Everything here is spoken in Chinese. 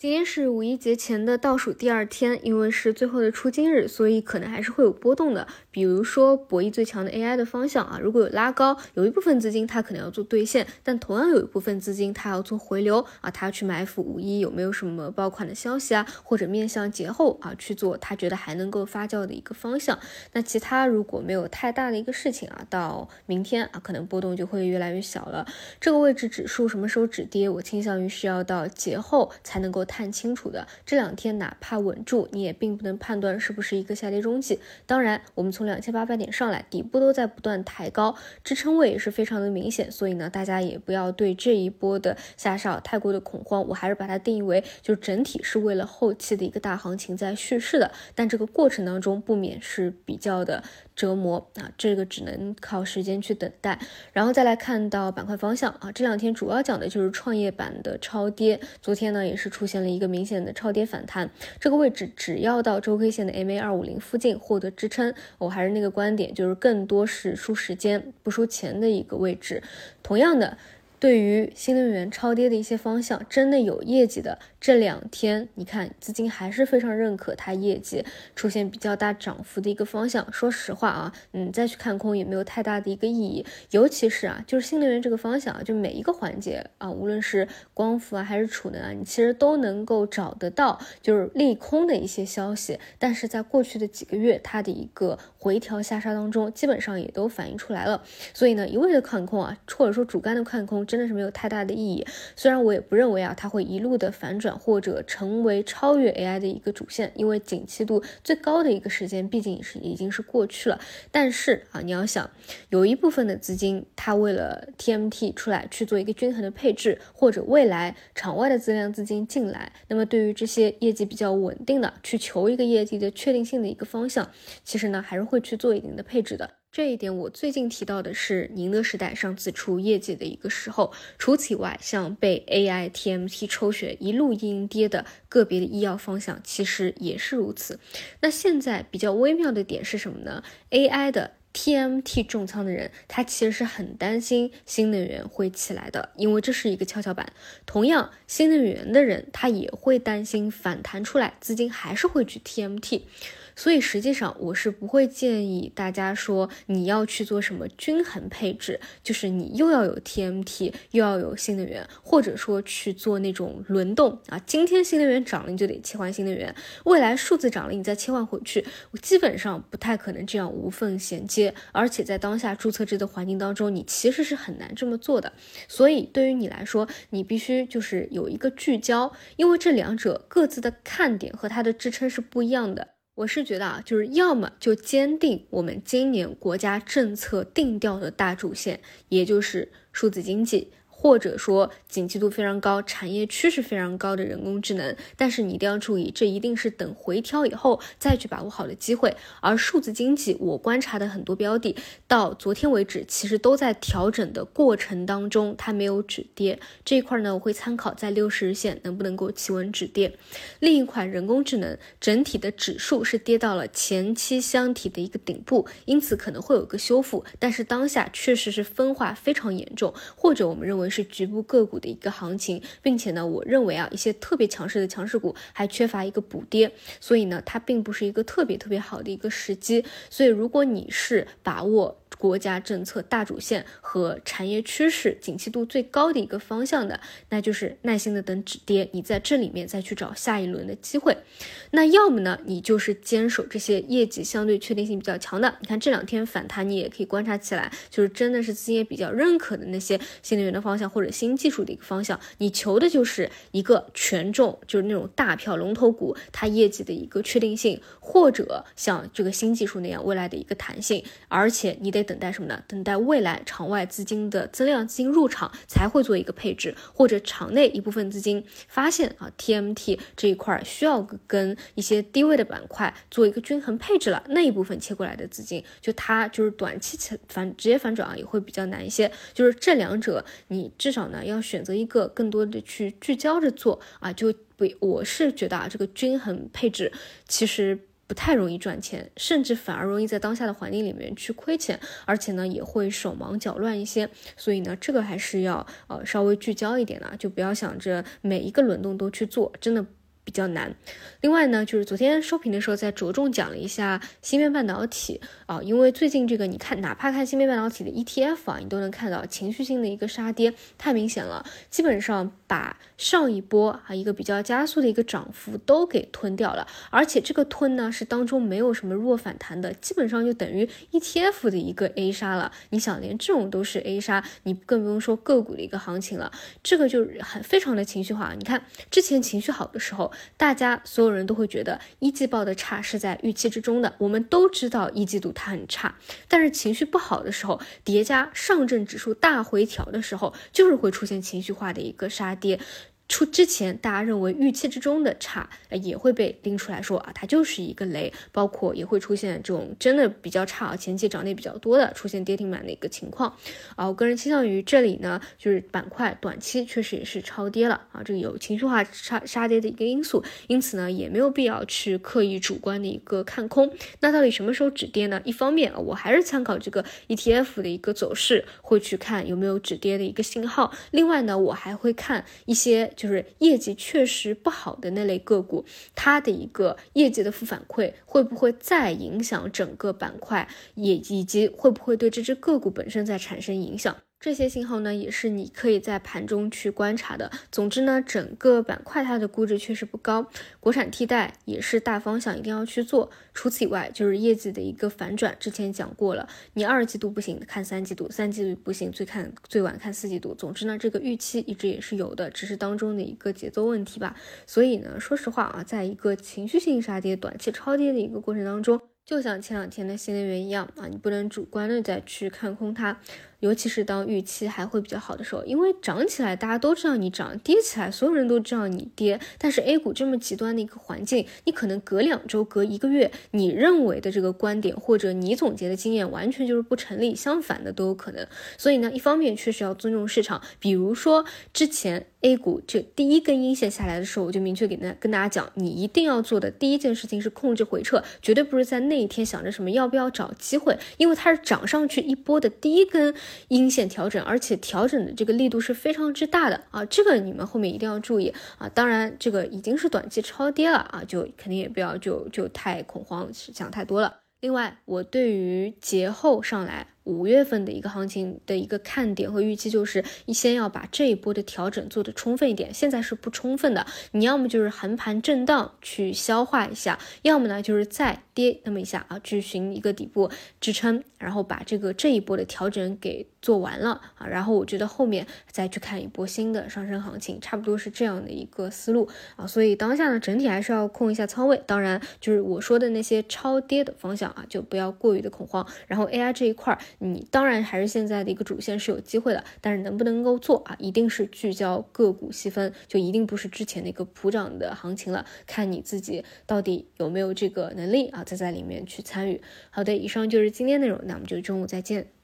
今天是五一节前的倒数第二天，因为是最后的出金日，所以可能还是会有波动的。比如说博弈最强的 AI 的方向啊，如果有拉高，有一部分资金它可能要做兑现，但同样有一部分资金它要做回流啊，它要去埋伏五一有没有什么爆款的消息啊，或者面向节后啊去做，他觉得还能够发酵的一个方向。那其他如果没有太大的一个事情啊，到明天啊，可能波动就会越来越小了。这个位置指数什么时候止跌，我倾向于是要到节后才能够。看清楚的这两天，哪怕稳住，你也并不能判断是不是一个下跌中期。当然，我们从两千八百点上来，底部都在不断抬高，支撑位也是非常的明显。所以呢，大家也不要对这一波的下杀太过的恐慌。我还是把它定义为，就整体是为了后期的一个大行情在蓄势的。但这个过程当中，不免是比较的。折磨啊，这个只能靠时间去等待，然后再来看到板块方向啊，这两天主要讲的就是创业板的超跌，昨天呢也是出现了一个明显的超跌反弹，这个位置只要到周 K 线的 MA 二五零附近获得支撑，我还是那个观点，就是更多是输时间不输钱的一个位置，同样的。对于新能源超跌的一些方向，真的有业绩的，这两天你看资金还是非常认可它业绩出现比较大涨幅的一个方向。说实话啊，嗯，再去看空也没有太大的一个意义。尤其是啊，就是新能源这个方向啊，就每一个环节啊，无论是光伏啊还是储能啊，你其实都能够找得到就是利空的一些消息。但是在过去的几个月，它的一个回调下杀当中，基本上也都反映出来了。所以呢，一味的看空啊，或者说主干的看空。真的是没有太大的意义。虽然我也不认为啊，它会一路的反转或者成为超越 AI 的一个主线，因为景气度最高的一个时间毕竟是已经是过去了。但是啊，你要想，有一部分的资金，它为了 TMT 出来去做一个均衡的配置，或者未来场外的资量资金进来，那么对于这些业绩比较稳定的，去求一个业绩的确定性的一个方向，其实呢，还是会去做一定的配置的。这一点我最近提到的是宁德时代上次出业绩的一个时候。除此以外，像被 AI TMT 抽血一路阴跌的个别的医药方向，其实也是如此。那现在比较微妙的点是什么呢？AI 的 TMT 重仓的人，他其实是很担心新能源会起来的，因为这是一个跷跷板。同样，新能源的人他也会担心反弹出来，资金还是会去 TMT。所以实际上我是不会建议大家说你要去做什么均衡配置，就是你又要有 TMT 又要有新能源，或者说去做那种轮动啊。今天新能源涨了，你就得切换新能源；未来数字涨了，你再切换回去。我基本上不太可能这样无缝衔接，而且在当下注册制的环境当中，你其实是很难这么做的。所以对于你来说，你必须就是有一个聚焦，因为这两者各自的看点和它的支撑是不一样的。我是觉得啊，就是要么就坚定我们今年国家政策定调的大主线，也就是数字经济。或者说景气度非常高、产业趋势非常高的人工智能，但是你一定要注意，这一定是等回调以后再去把握好的机会。而数字经济，我观察的很多标的，到昨天为止其实都在调整的过程当中，它没有止跌。这一块呢，我会参考在六十日线能不能够企稳止跌。另一款人工智能整体的指数是跌到了前期箱体的一个顶部，因此可能会有个修复，但是当下确实是分化非常严重，或者我们认为。是局部个股的一个行情，并且呢，我认为啊，一些特别强势的强势股还缺乏一个补跌，所以呢，它并不是一个特别特别好的一个时机。所以，如果你是把握。国家政策大主线和产业趋势景气度最高的一个方向的，那就是耐心的等止跌，你在这里面再去找下一轮的机会。那要么呢，你就是坚守这些业绩相对确定性比较强的。你看这两天反弹，你也可以观察起来，就是真的是资金也比较认可的那些新能源的方向向或者新技术的一个方向。你求的就是一个权重，就是那种大票龙头股，它业绩的一个确定性，或者像这个新技术那样未来的一个弹性，而且你得。等待什么呢？等待未来场外资金的增量资金入场，才会做一个配置，或者场内一部分资金发现啊，TMT 这一块需要跟一些低位的板块做一个均衡配置了，那一部分切过来的资金，就它就是短期反直接反转啊，也会比较难一些。就是这两者，你至少呢要选择一个更多的去聚焦着做啊，就不，我是觉得啊，这个均衡配置其实。不太容易赚钱，甚至反而容易在当下的环境里面去亏钱，而且呢也会手忙脚乱一些。所以呢，这个还是要呃稍微聚焦一点的，就不要想着每一个轮动都去做，真的。比较难。另外呢，就是昨天收评的时候，在着重讲了一下芯片半导体啊，因为最近这个你看，哪怕看芯片半导体的 ETF 啊，你都能看到情绪性的一个杀跌太明显了，基本上把上一波啊一个比较加速的一个涨幅都给吞掉了，而且这个吞呢是当中没有什么弱反弹的，基本上就等于 ETF 的一个 A 杀了。你想连这种都是 A 杀，你更不用说个股的一个行情了，这个就很非常的情绪化。你看之前情绪好的时候。大家所有人都会觉得一季报的差是在预期之中的，我们都知道一季度它很差，但是情绪不好的时候，叠加上证指数大回调的时候，就是会出现情绪化的一个杀跌。出之前，大家认为预期之中的差，也会被拎出来说啊，它就是一个雷，包括也会出现这种真的比较差啊，前期涨跌比较多的，出现跌停板的一个情况啊。我个人倾向于这里呢，就是板块短期确实也是超跌了啊，这个有情绪化杀杀跌的一个因素，因此呢，也没有必要去刻意主观的一个看空。那到底什么时候止跌呢？一方面啊，我还是参考这个 ETF 的一个走势，会去看有没有止跌的一个信号。另外呢，我还会看一些。就是业绩确实不好的那类个股，它的一个业绩的负反馈会不会再影响整个板块，也以及会不会对这只个股本身再产生影响？这些信号呢，也是你可以在盘中去观察的。总之呢，整个板块它的估值确实不高，国产替代也是大方向，一定要去做。除此以外，就是业绩的一个反转，之前讲过了，你二季度不行，看三季度，三季度不行，最看最晚看四季度。总之呢，这个预期一直也是有的，只是当中的一个节奏问题吧。所以呢，说实话啊，在一个情绪性杀跌、短期超跌的一个过程当中，就像前两天的新能源一样啊，你不能主观的再去看空它。尤其是当预期还会比较好的时候，因为涨起来大家都知道你涨，跌起来所有人都知道你跌。但是 A 股这么极端的一个环境，你可能隔两周、隔一个月，你认为的这个观点或者你总结的经验完全就是不成立，相反的都有可能。所以呢，一方面确实要尊重市场，比如说之前 A 股这第一根阴线下来的时候，我就明确给大跟大家讲，你一定要做的第一件事情是控制回撤，绝对不是在那一天想着什么要不要找机会，因为它是涨上去一波的第一根。阴线调整，而且调整的这个力度是非常之大的啊，这个你们后面一定要注意啊。当然，这个已经是短期超跌了啊，就肯定也不要就就太恐慌，想太多了。另外，我对于节后上来。五月份的一个行情的一个看点和预期就是，你先要把这一波的调整做的充分一点。现在是不充分的，你要么就是横盘震荡去消化一下，要么呢就是再跌那么一下啊，去寻一个底部支撑，然后把这个这一波的调整给做完了啊。然后我觉得后面再去看一波新的上升行情，差不多是这样的一个思路啊。所以当下呢，整体还是要控一下仓位。当然，就是我说的那些超跌的方向啊，就不要过于的恐慌。然后 AI 这一块儿。你当然还是现在的一个主线是有机会的，但是能不能够做啊，一定是聚焦个股细分，就一定不是之前的一个普涨的行情了，看你自己到底有没有这个能力啊，再在里面去参与。好的，以上就是今天内容，那我们就中午再见。